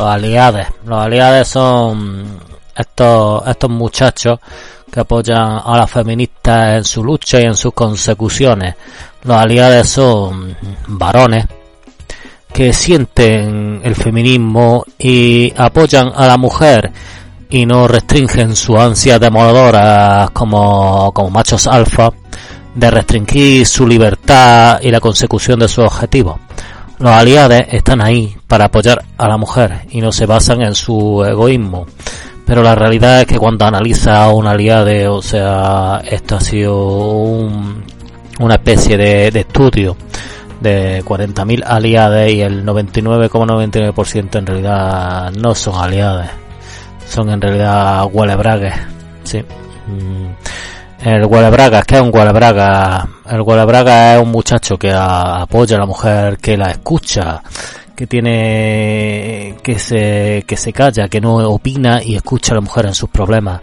Los aliados. Los aliados son estos, estos muchachos que apoyan a las feministas en su lucha y en sus consecuciones. Los aliados son varones que sienten el feminismo y apoyan a la mujer y no restringen su ansia demoradoras como, como machos alfa de restringir su libertad y la consecución de sus objetivos. Los aliados están ahí para apoyar a la mujer y no se basan en su egoísmo. Pero la realidad es que cuando analiza a un aliado, o sea, esto ha sido un, una especie de, estudio de 40.000 aliados y el 99,99% en realidad no son aliados. Son en realidad huelebragues. Sí. Mm. El Gualebraga, ¿qué es un Gualebraga? El Gualebraga es un muchacho que apoya a la mujer, que la escucha, que tiene, que se, que se calla, que no opina y escucha a la mujer en sus problemas.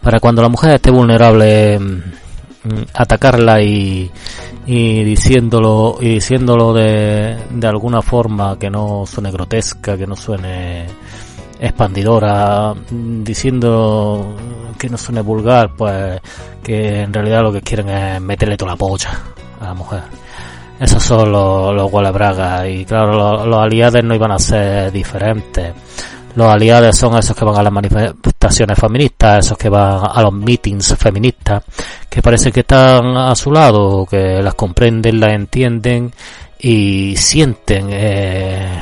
Para cuando la mujer esté vulnerable, mm, atacarla y, y diciéndolo, y diciéndolo de, de alguna forma que no suene grotesca, que no suene expandidora, diciendo que no suene vulgar, pues que en realidad lo que quieren es meterle toda la pocha a la mujer. Esos son los, los Braga y claro, los, los, aliados no iban a ser diferentes. Los aliados son esos que van a las manifestaciones feministas, esos que van a los meetings feministas, que parece que están a su lado, que las comprenden, las entienden y sienten eh,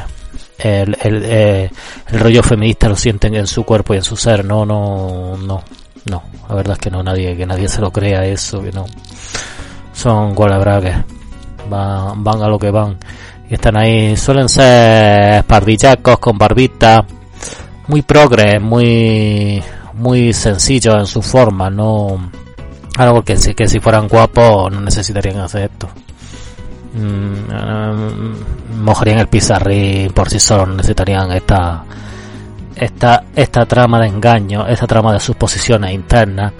el, el, eh, el rollo feminista lo sienten en su cuerpo y en su ser. No, no, no, no. La verdad es que no, nadie, que nadie se lo crea eso, que no. Son gualabragues. Van, van a lo que van. Y están ahí, suelen ser pardillacos con barbita. Muy progres, muy, muy sencillos en su forma, no. Claro, porque si, que si fueran guapos no necesitarían hacer esto. Mm, mojarían el pizarrín por sí solos, necesitarían esta, esta, esta trama de engaño, esta trama de sus posiciones internas,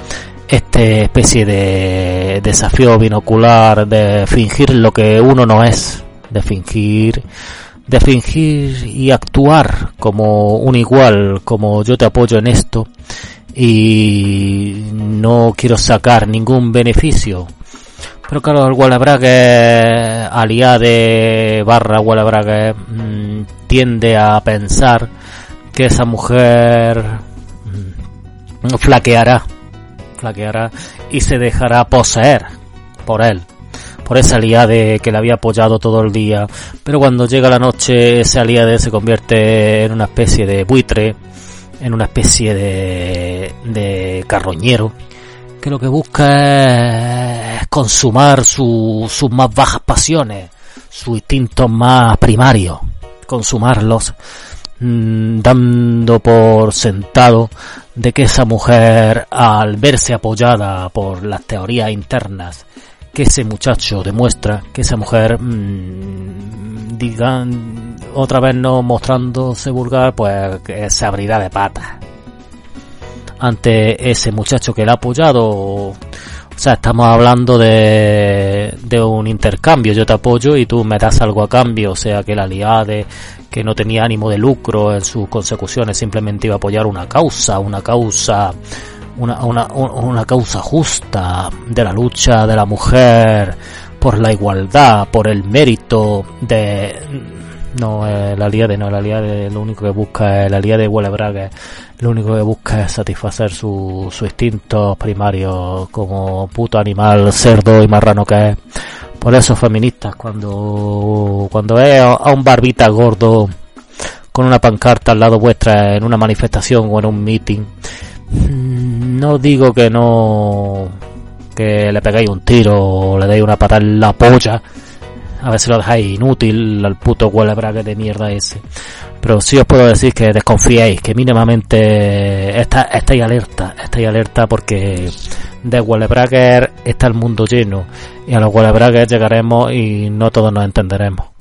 esta especie de desafío binocular de fingir lo que uno no es, de fingir, de fingir y actuar como un igual, como yo te apoyo en esto y no quiero sacar ningún beneficio pero claro, el Wallabrague, aliade barra Wallabrague, mmm, tiende a pensar que esa mujer mmm, flaqueará, flaqueará y se dejará poseer por él, por esa aliade que le había apoyado todo el día. Pero cuando llega la noche, ese aliade se convierte en una especie de buitre, en una especie de, de carroñero que lo que busca es consumar su, sus más bajas pasiones, sus instintos más primarios, consumarlos, mmm, dando por sentado de que esa mujer, al verse apoyada por las teorías internas que ese muchacho demuestra, que esa mujer, mmm, digan, otra vez no mostrándose vulgar, pues se abrirá de patas ante ese muchacho que le ha apoyado. O sea, estamos hablando de, de un intercambio. Yo te apoyo y tú me das algo a cambio. O sea, que la aliade que no tenía ánimo de lucro en sus consecuciones, simplemente iba a apoyar una causa, una causa, una, una, una causa justa de la lucha de la mujer por la igualdad, por el mérito de, no el aliade, no el aliade lo único que busca, el aliade huele braga, lo único que busca es satisfacer su instintos primarios como puto animal, cerdo y marrano que es. Por eso feministas, cuando, cuando ve a un barbita gordo con una pancarta al lado vuestra en una manifestación o en un meeting, mm, no digo que no que le pegáis un tiro o le deis una patada en la polla, a si lo dejáis inútil al puto braga de mierda ese. Pero sí os puedo decir que desconfiéis, que mínimamente está, estáis alerta, estáis alerta porque de huele está el mundo lleno y a los huele llegaremos y no todos nos entenderemos.